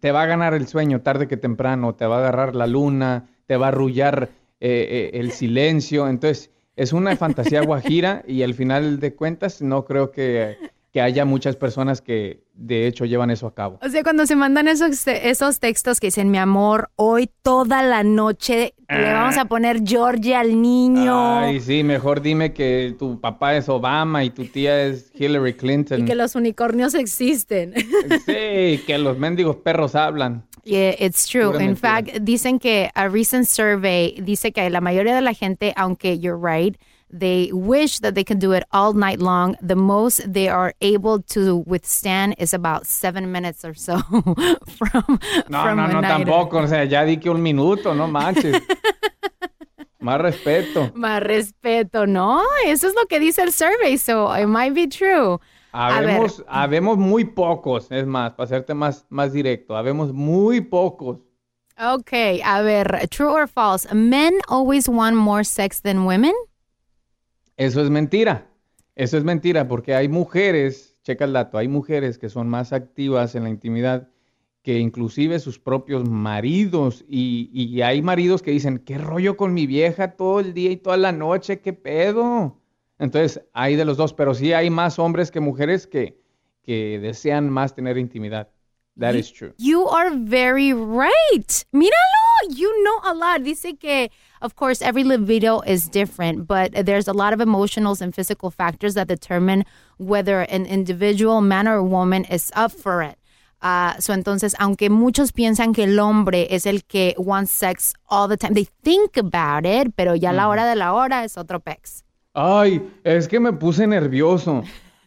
te va a ganar el sueño tarde que temprano, te va a agarrar la luna, te va a arrullar eh, eh, el silencio. Entonces, es una fantasía guajira y al final de cuentas no creo que, que haya muchas personas que de hecho llevan eso a cabo. O sea, cuando se mandan esos, esos textos que dicen, mi amor, hoy toda la noche le vamos a poner Georgie al niño. Ay, sí, mejor dime que tu papá es Obama y tu tía es Hillary Clinton. Y que los unicornios existen. (laughs) Sí, que los mendigos perros hablan. Yeah, it's true. In fact, dicen que a recent survey dice que la mayoría de la gente, aunque you're right, they wish that they can do it all night long. The most they are able to withstand is about seven minutes or so (laughs) from No, from no, no, tampoco. O sea, ya di que un minuto, no manches. (laughs) Más respeto. Más respeto, ¿no? Eso es lo que dice el survey, so it might be true. Habemos, habemos muy pocos, es más, para hacerte más, más directo, habemos muy pocos. Okay, a ver, true or false? Men always want more sex than women? Eso es mentira. Eso es mentira porque hay mujeres, checa el dato, hay mujeres que son más activas en la intimidad que inclusive sus propios maridos y, y hay maridos que dicen, ¿qué rollo con mi vieja todo el día y toda la noche? ¿Qué pedo? Entonces, hay de los dos, pero sí hay más hombres que mujeres que, que desean más tener intimidad. That is true. You are very right. Míralo, you know a lot. Dice que, of course, every libido is different, but there's a lot of emotional and physical factors that determine whether an individual man or woman is up for it. Uh, so entonces, aunque muchos piensan que el hombre es el que wants sex all the time, they think about it, pero ya la hora de la hora es otro pex. Ay, es que me puse nervioso.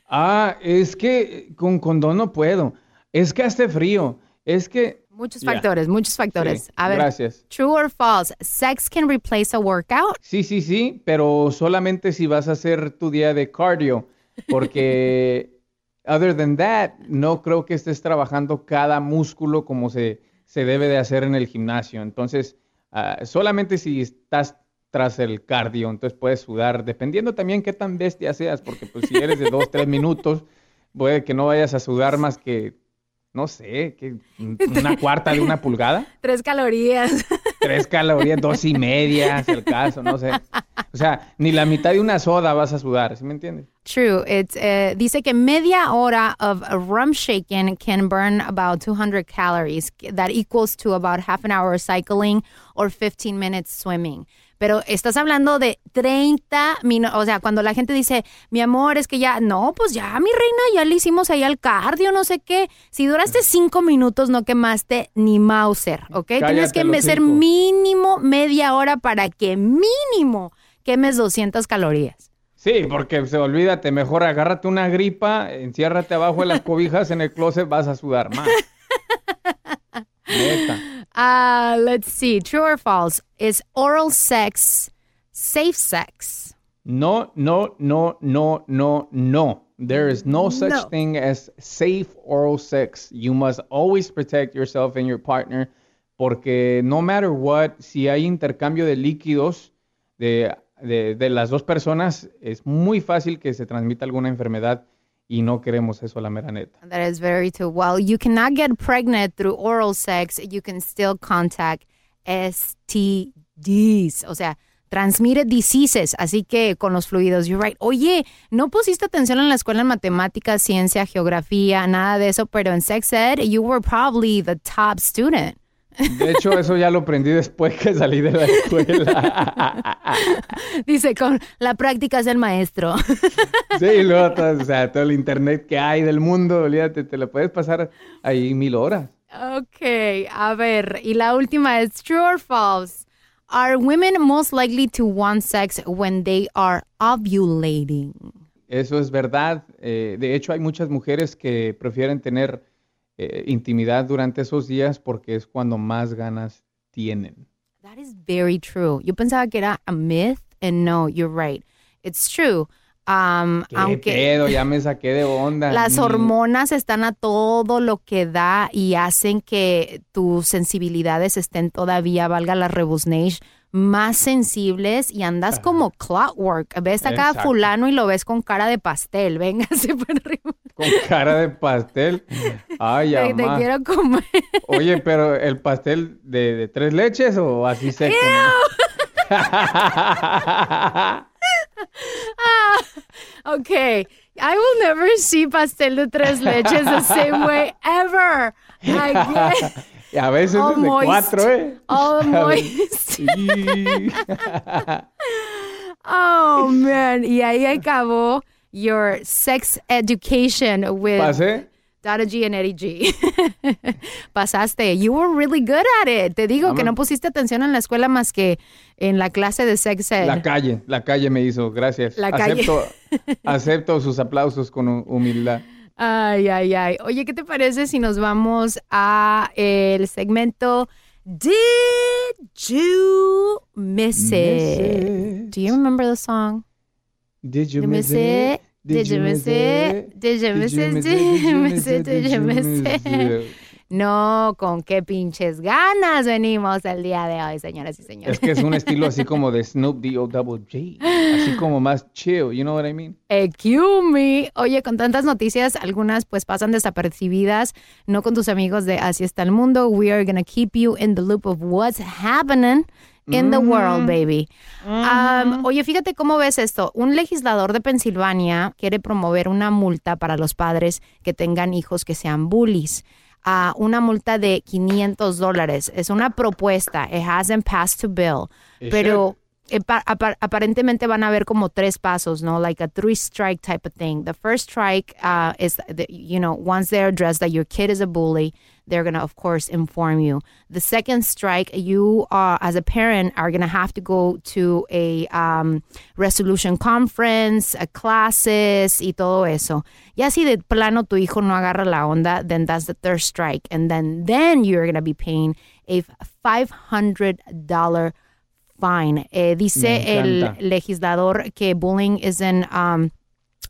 Ah, es que con condón no puedo. Es que hace frío. Es que. Muchos factores, muchos factores. Sí, a ver, gracias. true or false, sex can replace a workout? Sí, sí, sí, pero solamente si vas a hacer tu día de cardio, porque (laughs) other than that, no creo que estés trabajando cada músculo como se, se debe de hacer en el gimnasio. Entonces, ah, solamente si estás tras el cardio, entonces puedes sudar, dependiendo también qué tan bestia seas, porque pues si eres de dos, tres (laughs) minutos, puede que no vayas a sudar más que, no sé, que una cuarta de una (laughs) pulgada. Tres calorías. tres calorías, dos y media, si el caso, no sé. O sea, ni la mitad de una soda vas a sudar, ¿sí me entiendes? True. It's, eh, dice que media hora of rum shaking can burn about 200 calories. That equals to about half an hour of cycling or 15 minutes swimming. Pero estás hablando de 30 minutos. O sea, cuando la gente dice, mi amor, es que ya, no, pues ya, mi reina, ya le hicimos ahí al cardio, no sé qué. Si duraste cinco minutos, no quemaste ni Mauser, ¿ok? Tienes que ser mínimo media hora para que mínimo quemes 200 calorías. Sí, porque se olvídate, mejor agárrate una gripa, enciérrate abajo de las cobijas en el closet, vas a sudar más. (laughs) Neta. Uh, let's see. True or false? Is oral sex safe sex? No, no, no, no, no, no. There is no such No. thing as safe oral sex. You must always protect yourself and your partner porque no matter what, si hay intercambio de líquidos de, de, de las dos personas, es muy fácil que se transmita alguna enfermedad y no queremos eso, la mera neta. That is very true. While you cannot get pregnant through oral sex, you can still contact STDs. O sea, transmitted diseases. Así que con los fluidos, you're right. Oye, no pusiste atención en la escuela en matemáticas, ciencia, geografía, nada de eso, pero en sex ed, you were probably the top student. De hecho, eso ya lo aprendí después que salí de la escuela. (laughs) Dice, con la práctica es el maestro. (laughs) Sí, luego todo, o sea, todo el internet que hay del mundo, olvídate, te lo puedes pasar ahí mil horas. Ok, a ver, y la última es true or false. Are women most likely to want sex when they are ovulating? Eso es verdad. Eh, de hecho, hay muchas mujeres que prefieren tener eh, intimidad durante esos días porque es cuando más ganas tienen. That is very true. Yo pensaba que era a myth, and no, you're right. It's true. Um, ¿Qué aunque pedo? Ya me (laughs) saqué de onda. las hormonas están a todo lo que da y hacen que tus sensibilidades estén todavía, valga la rebusnage, más sensibles y andas como clockwork. Ves acá a Exacto. fulano y lo ves con cara de pastel. Véngase (laughs) por arriba. Con cara de pastel. Ay, Te, te quiero comer. Oye, pero el pastel de, de tres leches o así seco. (laughs) Ah, okay. I will never see pastel de tres leches the same way ever again. (laughs) y a veces de cuatro, ¿eh? Veces- moist. (laughs) Sí. (laughs) Oh man, y ahí acabó your sex education with ¿Pasé? Dada G and Eddie G. (laughs) Pasaste. You were really good at it. Te digo que no pusiste atención en la escuela más que en la clase de sex ed. La calle, la calle me hizo, gracias. La calle. Acepto, acepto sus aplausos con hu- humildad. Ay, ay, ay. Oye, ¿qué te parece si nos vamos a el segmento Did You Miss It? Do you remember the song? Did you miss it? Did you miss it? Did you miss it? Did you miss it? Did you miss it? (laughs) No, con qué pinches ganas venimos el día de hoy, señoras y señores. Es que es un (laughs) estilo así como de Snoop D-O Double J. Así como más chill, you know what I mean? Excuse me. Oye, con tantas noticias, algunas pues pasan desapercibidas, no con tus amigos de Así está el mundo. We are gonna keep you in the loop of what's happening in the world, baby. Um, oye, fíjate cómo ves esto. Un legislador de Pensilvania quiere promover una multa para los padres que tengan hijos que sean bullies. A una multa de 500 dólares. Es una propuesta. It hasn't passed to bill. Pero aparentemente van a haber como tres pasos, ¿no? Like a three strike type of thing. The first strike uh, is, the, you know, once they're addressed that your kid is a bully, they're going to, of course, inform you. The second strike, you are, as a parent, are going to have to go to a um, resolution conference, a classes y todo eso. Ya si de plano tu hijo no agarra la onda, then that's the third strike. And then, then you're going to be paying a $500 fine. Eh, dice el legislador que bullying is an um,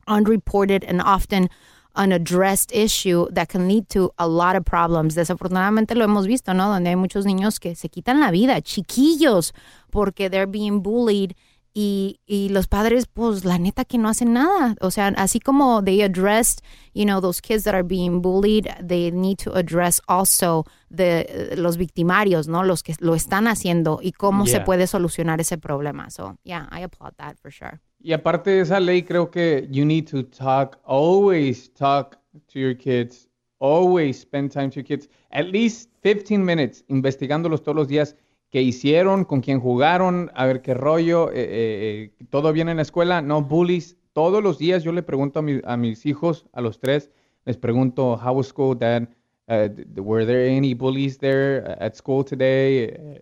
unreported and often unaddressed issue that can lead to a lot of problems. Desafortunadamente lo hemos visto, ¿no? Donde hay muchos niños que se quitan la vida, chiquillos, porque they're being bullied y, y los padres, pues la neta que no hacen nada. O sea, así como they addressed, you know, those kids that are being bullied, they need to address also the, los victimarios, ¿no? Los que lo están haciendo y cómo se puede solucionar ese problema. So, yeah, I applaud that for sure. Y aparte de esa ley, creo que you need to talk, always talk to your kids, always spend time to your kids, at least 15 minutes investigándolos todos los días, qué hicieron, con quién jugaron, a ver qué rollo, eh, eh, eh, todo bien en la escuela, no bullies. Todos los días yo le pregunto a, mi- a mis hijos, a los tres, les pregunto, how was school, dad? Uh, were there any bullies there uh, at school today? Uh,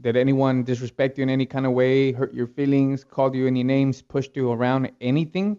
did anyone disrespect you in any kind of way, hurt your feelings, called you any names, pushed you around, anything?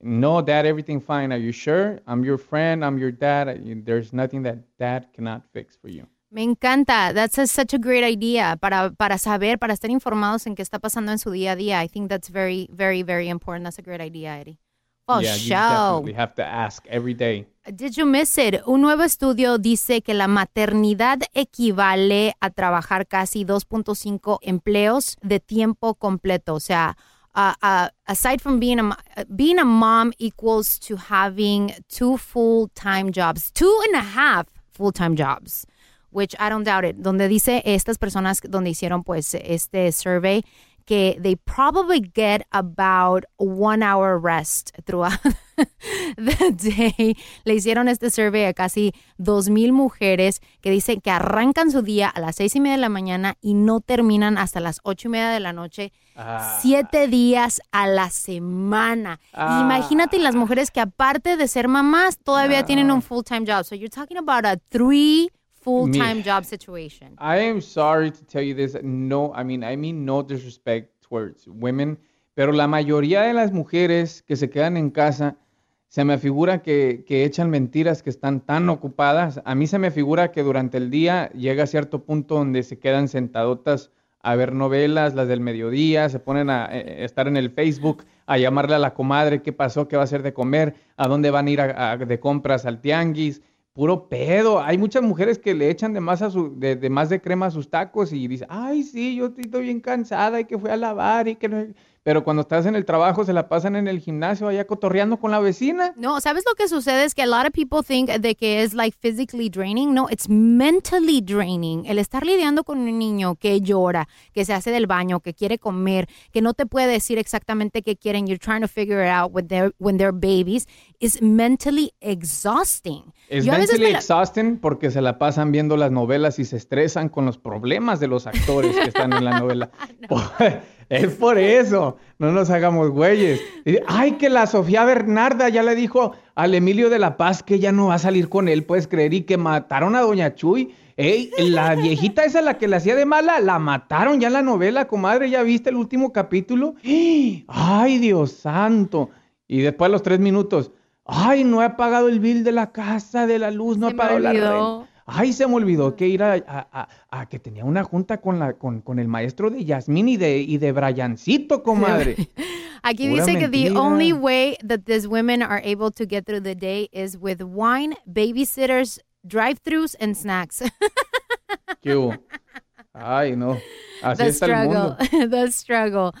No, dad, everything fine. Are you sure? I'm your friend. I'm your dad. There's nothing that dad cannot fix for you. Me encanta. That's a- such a great idea para, para saber, para estar informados en qué está pasando en su día a día. I think that's very, very, very important. That's a great idea, Eddie. For yeah, sure. definitely have to ask every day. Did you miss it? Un nuevo estudio dice que la maternidad equivale a trabajar casi 2.5 empleos de tiempo completo. O sea, uh, uh, aside from being a, being a mom equals to having two full-time jobs, two and a half full-time jobs. Which I don't doubt it. Donde dice estas personas donde hicieron pues este survey que they probably get about one hour rest throughout (laughs) the day. Le hicieron este survey a casi dos mil mujeres que dicen que arrancan su día a las seis y media de la mañana y no terminan hasta las ocho y media de la noche, siete días a la semana. Ah. Imagínate las mujeres que aparte de ser mamás todavía tienen un full-time job. So you're talking about a three full-time Me- job situation. I am sorry to tell you this. No, I mean, I mean no disrespect towards women, pero la mayoría de las mujeres que se quedan en casa, se me figura que, que echan mentiras, que están tan ocupadas. A mí se me figura que durante el día llega a cierto punto donde se quedan sentadotas a ver novelas, las del mediodía, se ponen a eh, estar en el Facebook, a llamarle a la comadre qué pasó, qué va a hacer de comer, a dónde van a ir a- a- de compras al tianguis. Puro pedo. Hay muchas mujeres que le echan de más, a su, de, de más de crema a sus tacos y dicen, ay, sí, yo estoy bien cansada y que fui a lavar y que no... Pero cuando estás en el trabajo se la pasan en el gimnasio allá cotorreando con la vecina. No, ¿sabes lo que sucede? Es que a lot of people think de que es like physically draining. No, it's mentally draining. El estar lidiando con un niño que llora, que se hace del baño, que quiere comer, que no te puede decir exactamente qué quieren. You're trying to figure it out when they're, when they're babies. is mentally exhausting. Es Yo mentally la- exhausting porque se la pasan viendo las novelas y se estresan con los problemas de los actores que están en la novela. (laughs) Es por eso, no nos hagamos güeyes. Ay, que la Sofía Bernarda ya le dijo al Emilio de la Paz que ya no va a salir con él, puedes creer, y que mataron a Doña Chuy. Ey, la viejita esa, la que le hacía de mala, la mataron ya en la novela, comadre, ¿ya viste el último capítulo? Ay, Dios santo. Y después a los tres minutos, ay, no he pagado el bill de la casa, de la luz, no he pagado la renta. Ay, se me olvidó que ir a, a- a- a que tenía una junta con, la, con, con el maestro de Yasmín y de, y de Briancito, comadre. (laughs) Aquí Pura dice que the mentira. only way that these women are able to get through the day is with wine, babysitters, drive-thrus and snacks. ¿Qué hubo? (laughs) Ay, no. Así the está el struggle. mundo. (laughs) the struggle.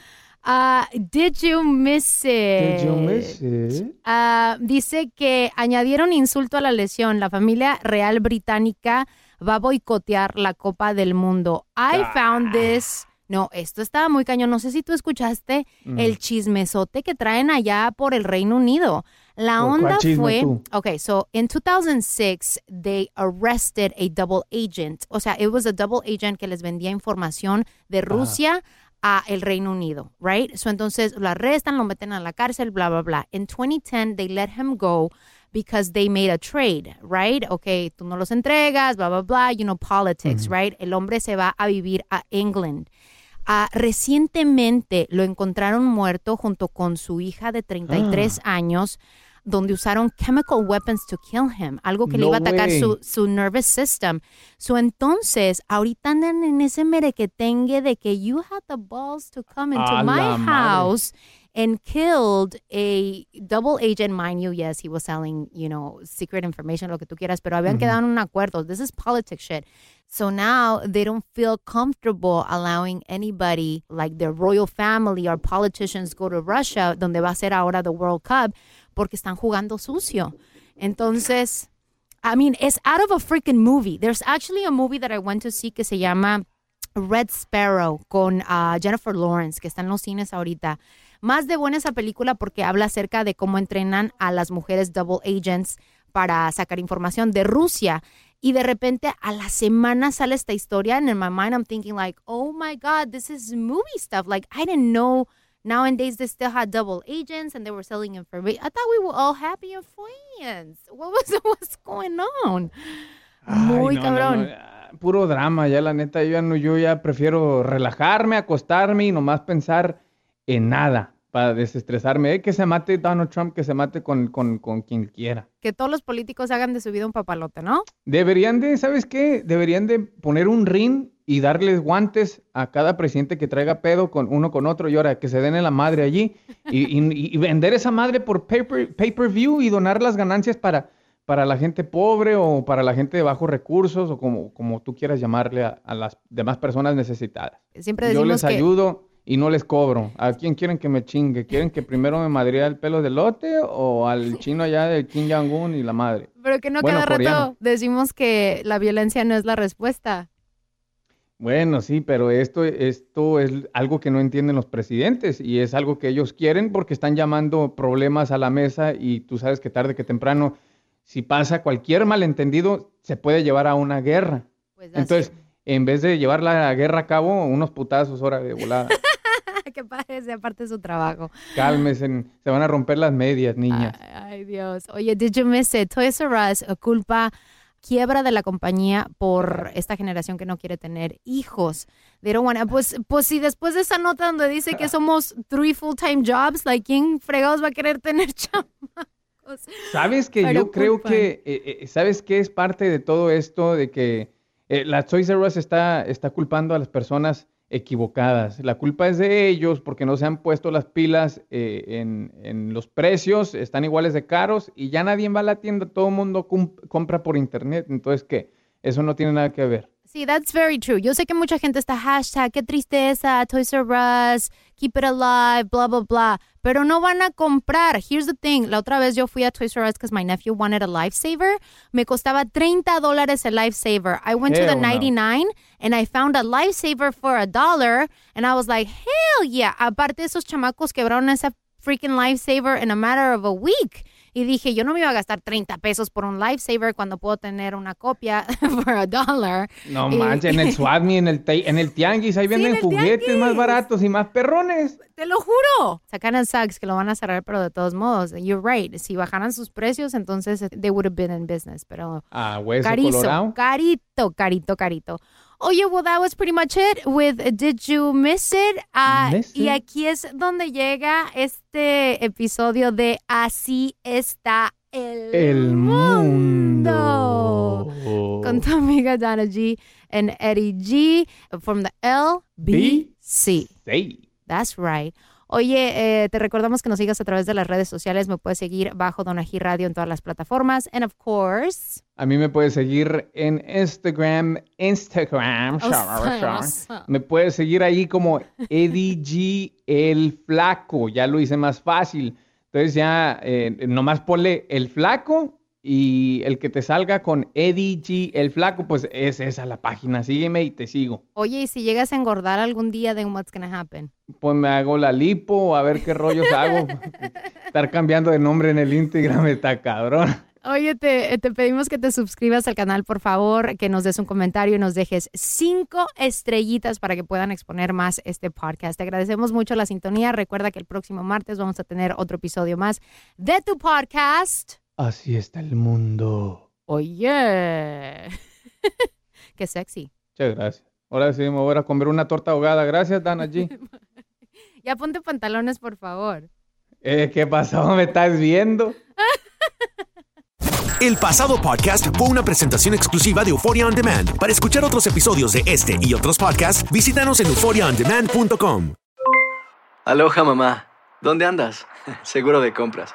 Uh, did you miss it? Did you miss it? Ah, dice que añadieron insulto a la lesión. La familia real británica va a boicotear la Copa del Mundo. I Ah. found this. No, esto estaba muy cañón. No sé si tú escuchaste Mm. el chismesote que traen allá por el Reino Unido. La ¿Cuál onda fue. tú? Okay, so in 2006, they arrested a double agent. O sea, it was a double agent que les vendía información de Rusia a el Reino Unido, right? So entonces lo arrestan, lo meten a la cárcel, bla, bla, bla. In 2010, they let him go because they made a trade, right? Okay, tú no los entregas, bla, bla, bla, you know, politics, right? El hombre se va a vivir a England. Ah, recientemente lo encontraron muerto junto con su hija de 33 años, donde usaron chemical weapons to kill him, algo que le No iba a atacar su, su nervous system. So entonces, ahorita andan en ese merequetengue de que you had the balls to come into A my la madre. house and killed a double agent, mind you, yes, he was selling, you know, secret information, lo que tú quieras, pero habían quedado en un acuerdo. This is politics shit. So now they don't feel comfortable allowing anybody like their royal family or politicians go to Russia, donde va a ser ahora the World Cup, porque están jugando sucio. Entonces, I mean, it's out of a freaking movie. There's actually a movie that I went to see que se llama Red Sparrow con ah, Jennifer Lawrence, que está en los cines ahorita. Más de buena esa película porque habla acerca de cómo entrenan a las mujeres double agents para sacar información de Rusia. Y de repente a la semana sale esta historia and in my mind I'm thinking like, oh my God, this is movie stuff. Like I didn't know nowadays they still had double agents and they were selling information. I thought we were all happy and friends. What was (laughs) what's going on? Muy Ay, no, cabrón. no, ah, Puro drama, ya la neta, yo ya, no, yo ya prefiero relajarme, acostarme y nomás pensar en nada para desestresarme. Eh, que se mate Donald Trump, que se mate con, con, con quien quiera. Que todos los políticos hagan de su vida un papalote, ¿no? Deberían de, ¿sabes qué? Deberían de poner un ring y darles guantes a cada presidente que traiga pedo con uno con otro y ahora que se den en la madre allí y, y- y vender esa madre por pay-per- pay-per-view y donar las ganancias para, para la gente pobre o para la gente de bajos recursos o como, como tú quieras llamarle a, a las demás personas necesitadas. Siempre Yo decimos les que ayudo y no les cobro. ¿A quién quieren que me chingue? ¿Quieren que primero me madría el pelo de lote o al chino allá de Kim Jong-un y la madre? Pero que no Bueno, cada coreano. rato decimos que la violencia no es la respuesta. Bueno, sí, pero esto, esto es algo que no entienden los presidentes y es algo que ellos quieren porque están llamando problemas a la mesa y tú sabes que tarde que temprano, si pasa cualquier malentendido, se puede llevar a una guerra. Pues Entonces, en vez de llevar la guerra a cabo, unos putazos hora de volada. (laughs) que parece aparte de su trabajo. Cálmense, se van a romper las medias, niñas. Ay, Dios. Oye, did you miss it? Toys R Us culpa quiebra de la compañía por esta generación que no quiere tener hijos. They don't wanna- pues, pues si después de esa nota donde dice que somos three full-time jobs, like, ¿quién fregados va a querer tener (laughs) chamacos? ¿Sabes que Pero yo creo culpan. que, eh, eh, ¿sabes qué es parte de todo esto? De que eh, la Toys R Us está, está culpando a las personas equivocadas. La culpa es de ellos porque no se han puesto las pilas eh, en, en los precios, están iguales de caros y ya nadie va a la tienda, todo el mundo compra por internet. Entonces, ¿qué? Eso no tiene nada que ver. Sí, that's very true. Yo sé que mucha gente está hashtag, qué tristeza, Toys R Us, keep it alive, blah, blah, blah. Pero no van a comprar. Here's the thing. La otra vez yo fui a Toys R Us because my nephew wanted a lifesaver. Me costaba 30 dólares el lifesaver. I went to the Hell no. 99 and I found a lifesaver for a dollar. And I was like, hell yeah. Aparte, esos chamacos quebraron esa freaking lifesaver in a matter of a week. Y dije, yo no me iba a gastar 30 pesos por un lifesaver cuando puedo tener una copia (laughs) for a dollar. No Y- manches, en el (laughs) Swatme, en el, en el Tianguis, ahí venden en el juguetes más baratos y más perrones. Te lo juro. Sacan el sucks que lo van a cerrar, pero de todos modos, you're right. Si bajaran sus precios, entonces they would have been in business. Pero Ah, hueso carizo, colorado. carito, carito, carito. Oye, oh, yeah, well, that was pretty much it with Did You Miss It? Ah, Miss y aquí es donde llega este episodio de Así está el, El mundo. mundo. Con tu amiga Dana G and Eddie G from the LBC. That's right. Oye, eh, te recordamos que nos sigas a través de las redes sociales. Me puedes seguir bajo Donají Radio en todas las plataformas. And of course. A mí me puedes seguir en Instagram, Instagram. Me puedes seguir ahí como Eddie G el Flaco. Ya lo hice más fácil. Entonces ya eh, nomás ponle el Flaco y el que te salga con Eddie G, el flaco, pues es esa la página. Sígueme y te sigo. Oye, y si llegas a engordar algún día, then what's gonna happen? Pues me hago la lipo, a ver qué rollos hago. (laughs) Estar cambiando de nombre en el Instagram está cabrón. Oye, te, te, pedimos que te suscribas al canal, por favor, que nos des un comentario y nos dejes cinco estrellitas para que puedan exponer más este podcast. Te agradecemos mucho la sintonía. Recuerda que el próximo martes vamos a tener otro episodio más de tu podcast. Así está el mundo. Oye. (laughs) Qué sexy. Muchas gracias. Ahora sí me voy a comer una torta ahogada. Gracias, Dana G. (laughs) ya ponte pantalones, por favor. Eh, ¿Qué pasó? ¿Me estás viendo? (laughs) El pasado podcast fue una presentación exclusiva de Euphoria On Demand. Para escuchar otros episodios de este y otros podcasts, visítanos en euphoriaondemand.com. Aloha, mamá. ¿Dónde andas? Seguro de compras.